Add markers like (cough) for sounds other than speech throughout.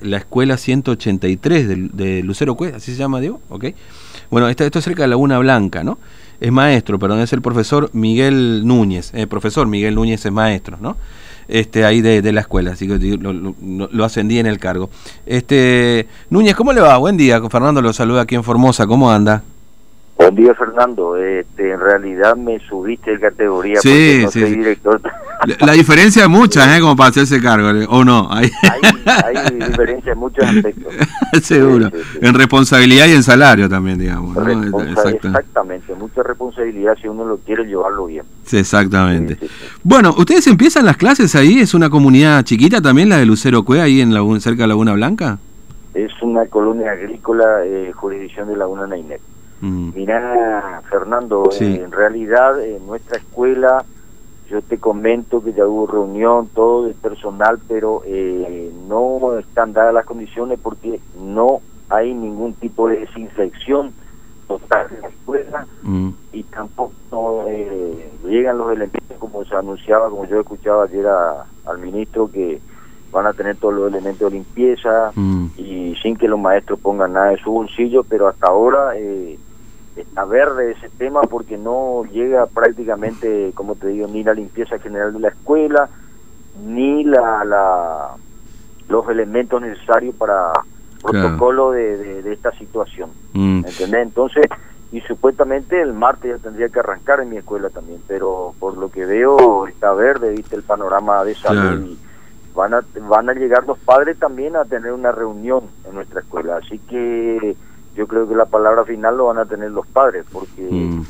la escuela 183 de, de Lucero Cuesta, así se llama, Diego, ¿ok? Bueno, esto, esto es cerca de Laguna Blanca, ¿no? Es maestro, perdón, es el profesor Miguel Núñez, eh, profesor Miguel Núñez es maestro, ¿no? Este, ahí de, de la escuela, así que lo, lo, lo, ascendí en el cargo. Este, Núñez, ¿cómo le va? Buen día, Fernando lo saluda aquí en Formosa, ¿cómo anda? Buen día, Fernando. Este, en realidad me subiste de categoría sí, porque no sí, soy sí. director. La, la, diferencia es mucha, ¿eh? Como para hacerse cargo, ¿o no? Hay, hay diferencia en muchos aspectos. (laughs) Seguro. Sí, sí, en responsabilidad y en salario también, digamos. Exactamente, mucha responsabilidad si uno lo quiere llevarlo bien. Exactamente. Bueno, ¿ustedes empiezan las clases ahí? ¿Es una comunidad chiquita también la de Lucero Cue, ahí en Laguna, cerca de Laguna Blanca? Es una colonia agrícola, eh, jurisdicción de Laguna Nainet. Mm. Mirá, Fernando, en realidad en nuestra escuela, yo te comento que ya hubo reunión, todo de personal, pero eh, no están dadas las condiciones porque no hay ningún tipo de desinfección total en la escuela mm. y tampoco eh, llegan los elementos como se anunciaba, como yo escuchaba ayer a, al ministro que van a tener todos los elementos de limpieza mm. y sin que los maestros pongan nada en su bolsillo, pero hasta ahora eh, está verde ese tema porque no llega prácticamente, como te digo, ni la limpieza general de la escuela, ni la, la los elementos necesarios para protocolo de, de, de, esta situación. Mm. ¿Entendés? Entonces, y supuestamente el martes ya tendría que arrancar en mi escuela también, pero por lo que veo está verde, viste el panorama de salud claro. y van a, van a llegar los padres también a tener una reunión en nuestra escuela, así que yo creo que la palabra final lo van a tener los padres, porque mm.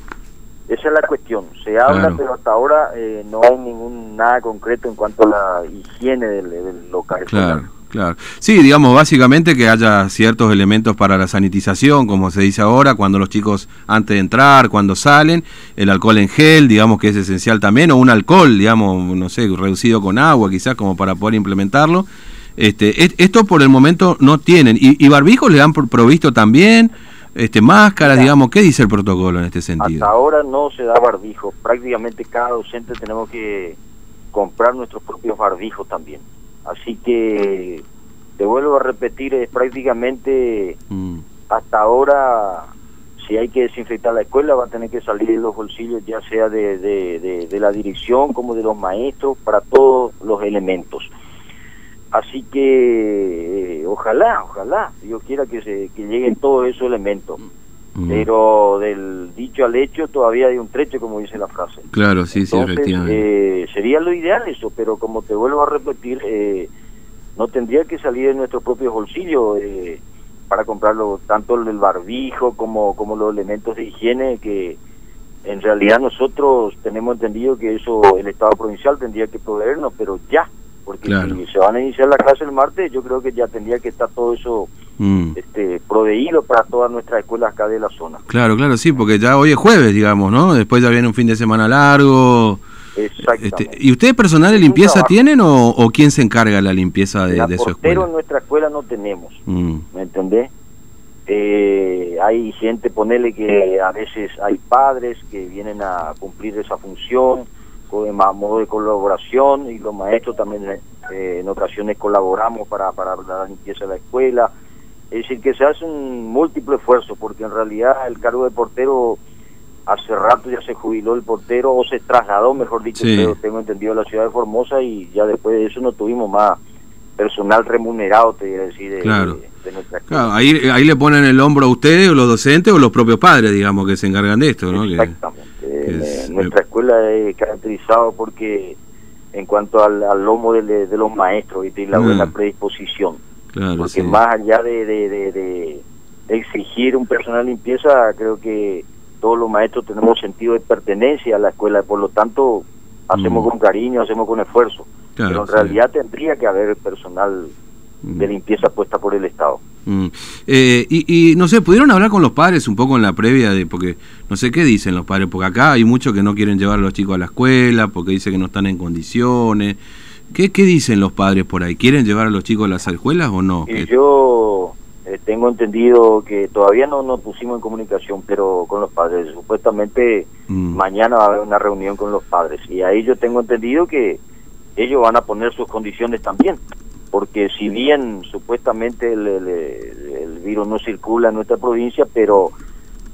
esa es la cuestión. Se habla, Claro. pero hasta ahora eh, no hay ningún nada concreto en cuanto a la higiene del, del local. Claro, claro. Sí, digamos, básicamente que haya ciertos elementos para la sanitización, como se dice ahora, cuando los chicos antes de entrar, cuando salen, el alcohol en gel, digamos que es esencial también, o un alcohol, digamos, no sé, reducido con agua, quizás como para poder implementarlo. Este, es- esto por el momento no tienen. ¿Y, y barbijos le han provisto también? Este, máscaras, digamos, ¿qué dice el protocolo en este sentido? Hasta ahora no se da barbijo. Prácticamente cada docente tenemos que comprar nuestros propios barbijos también. Así que te vuelvo a repetir, es prácticamente Mm, hasta ahora si hay que desinfectar la escuela va a tener que salir de los bolsillos ya sea de, de, de, de la dirección como de los maestros para todos los elementos. Así que eh, ojalá, ojalá, Dios quiera que, se, que lleguen todos esos elementos. mm. Pero del dicho al hecho todavía hay un trecho, como dice la frase. Claro, sí, sí, efectivamente. eh, sería lo ideal eso, pero como te vuelvo a repetir, eh, no tendría que salir de nuestros propios bolsillos eh, para comprarlo, tanto el barbijo como, como los elementos de higiene, que en realidad nosotros tenemos entendido que eso el Estado provincial tendría que proveernos, pero ya, porque Claro. si se van a iniciar la clase el martes, yo creo que ya tendría que estar todo eso Mm. este, proveído para todas nuestras escuelas acá de la zona. Claro, claro, sí, porque ya hoy es jueves, digamos, ¿no? Después ya viene un fin de semana largo. Exactamente. Este, ¿Y ustedes personal de limpieza tienen o, o quién se encarga de la limpieza de, La de su escuela? en nuestra escuela no tenemos, Mm, ¿me entendés? Eh, hay gente, ponele que a veces hay padres que vienen a cumplir esa función a modo de colaboración y los maestros también eh, en ocasiones colaboramos para, para la limpieza de la escuela. Es decir, que se hace un múltiple esfuerzo porque en realidad el cargo de portero hace rato ya se jubiló el portero o se trasladó, mejor dicho, Sí. creo, tengo entendido, a la ciudad de Formosa y ya después de eso no tuvimos más personal remunerado, te a decir, de, Claro. de, de nuestra escuela. Claro, ahí, ahí le ponen el hombro a ustedes o los docentes o los propios padres, digamos, que se encargan de esto, ¿no? Exactamente. Es- Eh, nuestra escuela es caracterizado porque en cuanto al, al lomo de, los maestros ¿viste? y la Mm. buena predisposición, claro, porque sí. más allá de, de, exigir un personal de limpieza, creo que todos los maestros tenemos sentido de pertenencia a la escuela, por lo tanto hacemos Mm. con cariño, hacemos con esfuerzo, Claro, pero en sí. realidad tendría que haber personal Mm. de limpieza puesta por el Estado. Mm. Eh, y, y no sé, ¿pudieron hablar con los padres un poco en la previa de, porque no sé qué dicen los padres, porque acá hay muchos que no quieren llevar a los chicos a la escuela, porque dicen que no están en condiciones. ¿Qué, qué dicen los padres por ahí? ¿Quieren llevar a los chicos a las escuelas o no? Y yo eh, tengo entendido que todavía no nos pusimos en comunicación, pero con los padres. Supuestamente Mm. mañana va a haber una reunión con los padres y ahí yo tengo entendido que ellos van a poner sus condiciones también, porque si bien supuestamente el, el, virus no circula en nuestra provincia, pero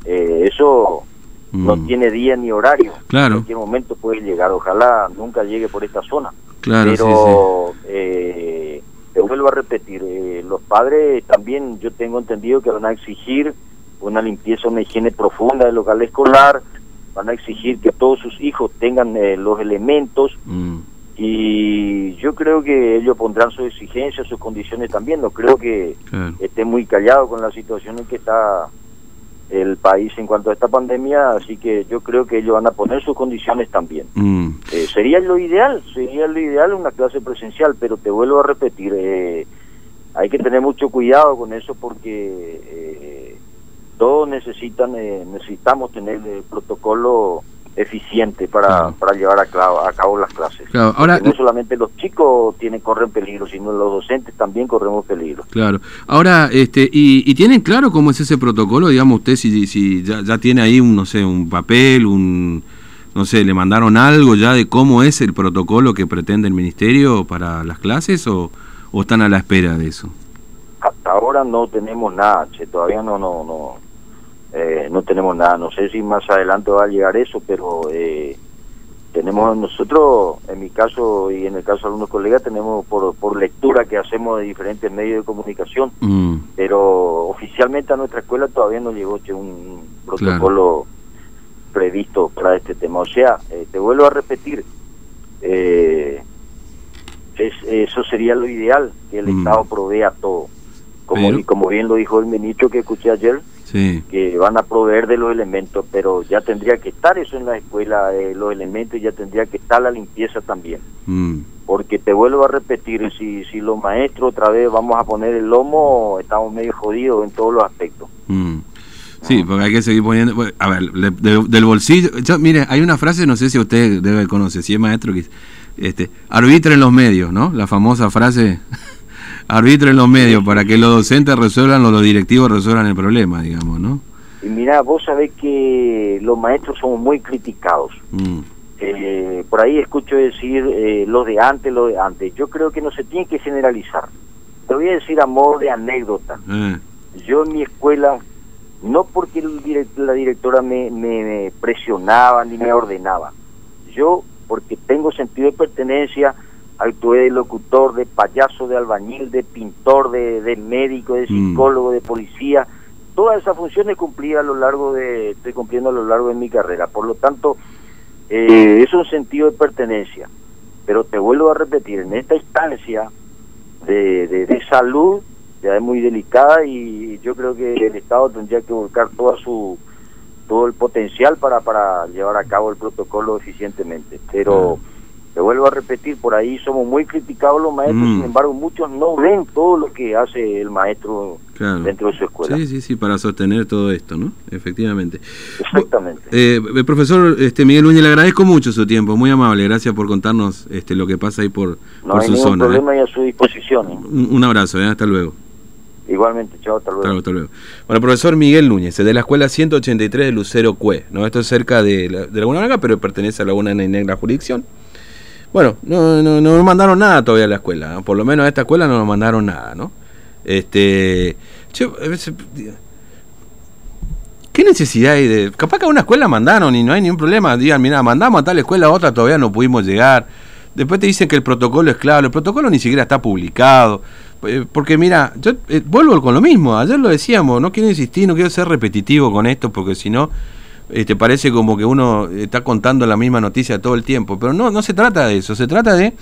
eh, eso no mm. tiene día ni horario. Claro. En cualquier momento puede llegar. Ojalá nunca llegue por esta zona. Claro, pero eh, te vuelvo a repetir, eh, los padres también yo tengo entendido que van a exigir una limpieza, una higiene profunda del local escolar, van a exigir que todos sus hijos tengan los elementos. Mm y yo creo que ellos pondrán sus exigencias, sus condiciones también. No creo que esté muy callado con la situación en que está el país en cuanto a esta pandemia, así que yo creo que ellos van a poner sus condiciones también. Mm. Eh, sería lo ideal, sería lo ideal una clase presencial, pero te vuelvo a repetir, eh, hay que tener mucho cuidado con eso porque eh, todos necesitan, necesitamos tener el protocolo eficiente para, para llevar a cabo, a cabo las clases. ahora, no solamente los chicos tienen corren peligro, sino los docentes también corremos peligro. Claro. Ahora, este, y, y tienen claro cómo es ese protocolo, digamos usted si, si ya, ya tiene ahí un no sé, un papel, un no sé, le mandaron algo ya de cómo es el protocolo que pretende el ministerio para las clases o, o están a la espera de eso. Hasta ahora no tenemos nada, che, todavía no no no tenemos nada. No sé si más adelante va a llegar eso, pero eh, tenemos nosotros, en mi caso y en el caso de algunos colegas, tenemos por, por lectura que hacemos de diferentes medios de comunicación, mm. pero oficialmente a nuestra escuela todavía no llegó un protocolo previsto para este tema. O sea, eh, te vuelvo a repetir, es, eso sería lo ideal, que el mm. Estado provea todo. Como, y como bien lo dijo el ministro que escuché ayer, que van a proveer de los elementos, pero ya tendría que estar eso en la escuela, eh, los elementos, y ya tendría que estar la limpieza también. Mm. Porque te vuelvo a repetir, si, si los maestros otra vez vamos a poner el lomo, estamos medio jodidos en todos los aspectos. Mm. Sí, porque hay que seguir poniendo. A ver, del bolsillo. mire, hay una frase, no sé si usted debe conocer, si es maestro, que este, arbitra en los medios, ¿no? La famosa frase arbitren los medios para que los docentes resuelvan o los directivos resuelvan el problema, digamos, ¿no? Y mira, vos sabés que los maestros somos muy criticados. Mm. Eh, por ahí escucho decir eh, lo de antes, lo de antes. Yo creo que no se tiene que generalizar. Te voy a decir a modo de anécdota. Eh. Yo en mi escuela, no porque la directora me, me presionaba ni me ordenaba, yo porque tengo sentido de pertenencia, actué de locutor, de payaso, de albañil, de pintor, de, médico, de mm. psicólogo, de policía. Todas esas funciones cumplí a lo largo de, estoy cumpliendo a lo largo de mi carrera. Por lo tanto, eh, es un sentido de pertenencia. Pero te vuelvo a repetir, en esta instancia de, de, salud, ya es muy delicada y yo creo que el Estado tendría que volcar toda su todo el potencial para, para llevar a cabo el protocolo eficientemente. Pero te vuelvo a repetir, por ahí somos muy criticados los maestros, mm. sin embargo muchos no ven todo lo que hace el maestro dentro de su escuela. Sí, sí, sí, para sostener todo esto, ¿no? Efectivamente. Exactamente. Eh, eh, profesor este Miguel Núñez, le agradezco mucho su tiempo, muy amable, gracias por contarnos este lo que pasa ahí por, no hay ningún problema y a su disposición. Un, abrazo, hasta luego. Igualmente, chao, hasta luego. hasta luego. Bueno, profesor Miguel Núñez, de la escuela 183 de Lucero Cue, ¿no? Esto es cerca de, la, de Laguna Blanca, pero pertenece a Laguna Negra Jurisdicción. Bueno, no, no, no nos mandaron nada todavía a la escuela, por lo menos a esta escuela no nos mandaron nada, ¿no? Este, ¿Qué necesidad hay de.? Capaz que a una escuela mandaron y no hay ningún problema. Digan, mira, mandamos a tal escuela, a otra todavía no pudimos llegar. Después te dicen que el protocolo es claro. El protocolo ni siquiera está publicado. Eh, porque mira, yo eh, vuelvo con lo mismo. Ayer lo decíamos, no quiero insistir, no quiero ser repetitivo con esto, porque si no este, parece como que uno está contando la misma noticia todo el tiempo, pero no, no se trata de eso, se trata de